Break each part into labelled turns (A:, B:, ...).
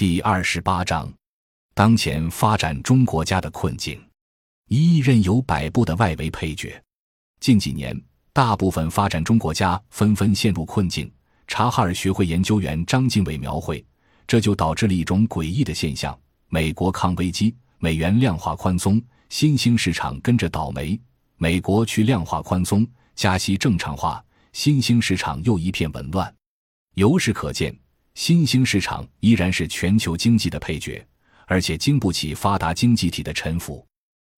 A: 第二十八章，当前发展中国家的困境。一任由摆布的外围配角。近几年，大部分发展中国家纷纷陷入困境。查哈尔学会研究员张敬伟描绘，这就导致了一种诡异的现象：美国抗危机，美元量化宽松，新兴市场跟着倒霉；美国去量化宽松，加息正常化，新兴市场又一片紊乱。由是可见，新兴市场依然是全球经济的配角，而且经不起发达经济体的臣服。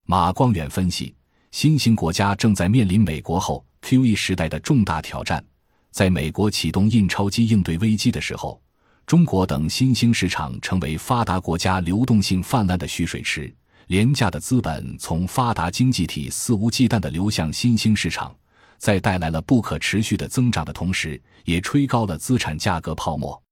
A: 马光远分析，新兴国家正在面临美国后 QE 时代的重大挑战。在美国启动印钞机应对危机的时候，中国等新兴市场成为发达国家流动性泛滥的蓄水池，廉价的资本从发达经济体肆无忌惮地流向新兴市场，在带来了不可持续的增长的同时，也吹高了资产价格泡沫。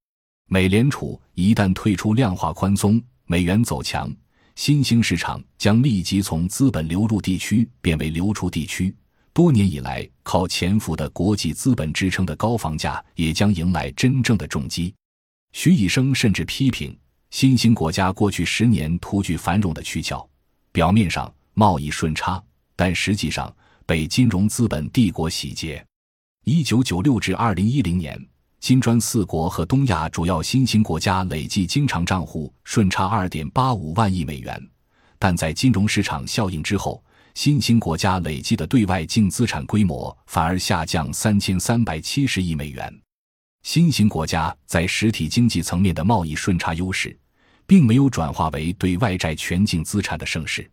A: 美联储一旦退出量化宽松，美元走强。新兴市场将立即从资本流入地区变为流出地区，多年以来靠潜伏的国际资本支撑的高房价也将迎来真正的重击。徐以升甚至批评，新兴国家过去十年图具繁荣的躯壳，表面上贸易顺差，但实际上被金融资本帝国洗劫。一九九六至二零一零年。金砖四国和东亚主要新兴国家累计经常账户顺差二点八五万亿美元，但在金融市场效应之后，新兴国家累计的对外净资产规模反而下降三千三百七十亿美元。新兴国家在实体经济层面的贸易顺差优势，并没有转化为对外债全净资产的盛世。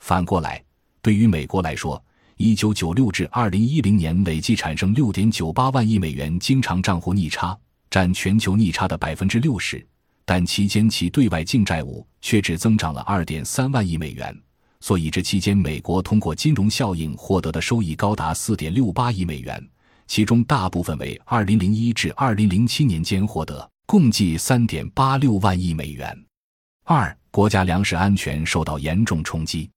A: 反过来，对于美国来说，一九九六至二零一零年累计产生六点九八万亿美元经常账户逆差，占全球逆差的百分之六十，但期间其对外净债务却只增长了二点三万亿美元。所以这期间，美国通过金融效应获得的收益高达四点六八亿美元，其中大部分为二零零一至二零零七年间获得，共计三点八六万亿美元。二、国家粮食安全受到严重冲击。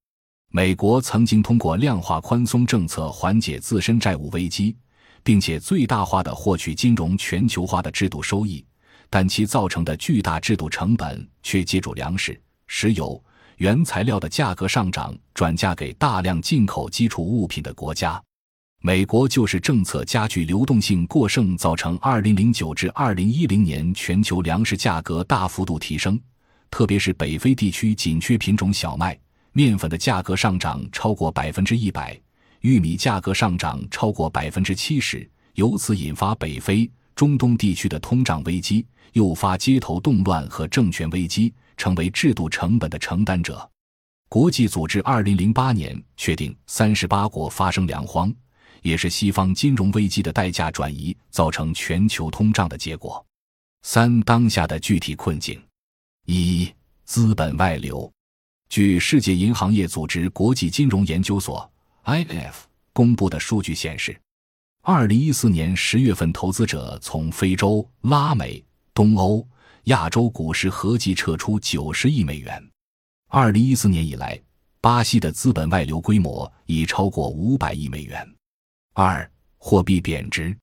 A: 美国曾经通过量化宽松政策缓解自身债务危机，并且最大化的获取金融全球化的制度收益，但其造成的巨大制度成本却借助粮食、石油、原材料的价格上涨转嫁给大量进口基础物品的国家。美国就是政策加剧流动性过剩，造成2009至2010年全球粮食价格大幅度提升，特别是北非地区紧缺品种小麦。面粉的价格上涨超过百分之一百，玉米价格上涨超过百分之七十，由此引发北非、中东地区的通胀危机，诱发街头动乱和政权危机，成为制度成本的承担者。国际组织二零零八年确定，三十八国发生粮荒，也是西方金融危机的代价转移造成全球通胀的结果。三、当下的具体困境：一、资本外流。据世界银行业组织国际金融研究所 （IF） 公布的数据显示，二零一四年十月份，投资者从非洲、拉美、东欧、亚洲股市合计撤出九十亿美元。二零一四年以来，巴西的资本外流规模已超过五百亿美元。二、货币贬值。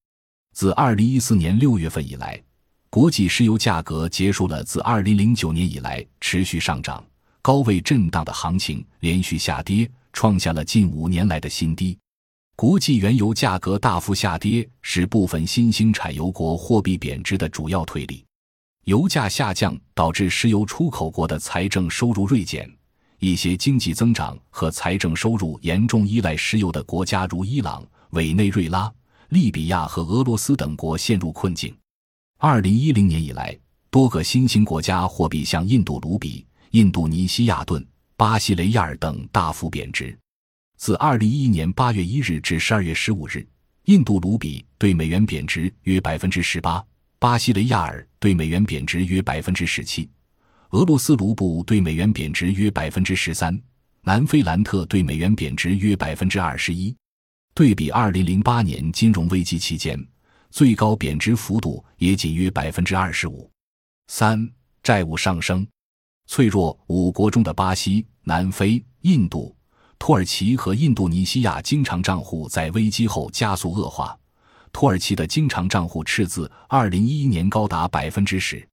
A: 自二零一四年六月份以来，国际石油价格结束了自二零零九年以来持续上涨。高位震荡的行情连续下跌，创下了近五年来的新低。国际原油价格大幅下跌，是部分新兴产油国货币贬值的主要推力。油价下降导致石油出口国的财政收入锐减，一些经济增长和财政收入严重依赖石油的国家，如伊朗、委内瑞拉、利比亚和俄罗斯等国陷入困境。二零一零年以来，多个新兴国家货币向印度卢比。印度尼西亚盾、巴西雷亚尔等大幅贬值。自二零一一年八月一日至十二月十五日，印度卢比对美元贬值约百分之十八，巴西雷亚尔对美元贬值约百分之十七，俄罗斯卢布对美元贬值约百分之十三，南非兰特对美元贬值约百分之二十一。对比二零零八年金融危机期间，最高贬值幅度也仅约百分之二十五。三、债务上升。脆弱五国中的巴西、南非、印度、土耳其和印度尼西亚经常账户在危机后加速恶化。土耳其的经常账户赤字二零一一年高达百分之十，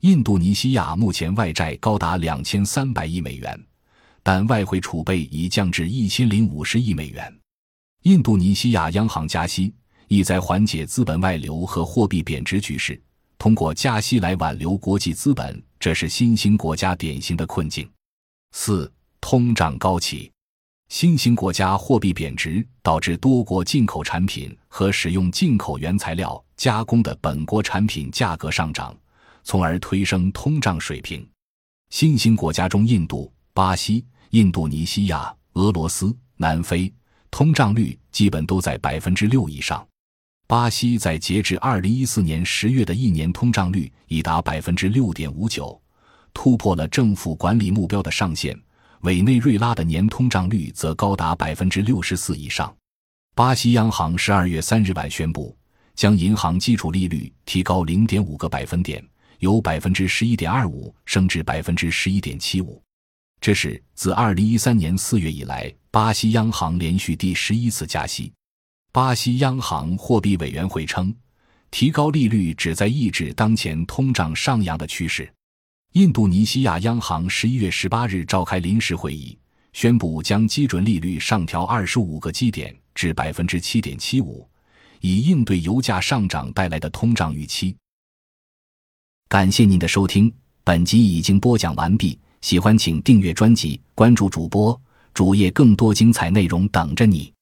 A: 印度尼西亚目前外债高达两千三百亿美元，但外汇储备已降至一千零五十亿美元。印度尼西亚央行加息，意在缓解资本外流和货币贬值局势，通过加息来挽留国际资本，这是新兴国家典型的困境。四、通胀高企。新兴国家货币贬值，导致多国进口产品和使用进口原材料加工的本国产品价格上涨，从而推升通胀水平。新兴国家中，印度、巴西、印度尼西亚、俄罗斯、南非通胀率基本都在百分之六以上。巴西在截至二零一四年十月的一年通胀率已达百分之六点五九，突破了政府管理目标的上限。委内瑞拉的年通胀率则高达百分之六十四以上。巴西央行十二月三日晚宣布，将银行基础利率提高零点五个百分点，由百分之十一点二五升至百分之十一点七五。这是自二零一三年四月以来，巴西央行连续第十一次加息。巴西央行货币委员会称，提高利率旨在抑制当前通胀上扬的趋势。印度尼西亚央行十一月十八日召开临时会议，宣布将基准利率上调二十五个基点至百分之七点七五，以应对油价上涨带来的通胀预期。感谢您的收听，本集已经播讲完毕。喜欢请订阅专辑，关注主播主页，更多精彩内容等着你。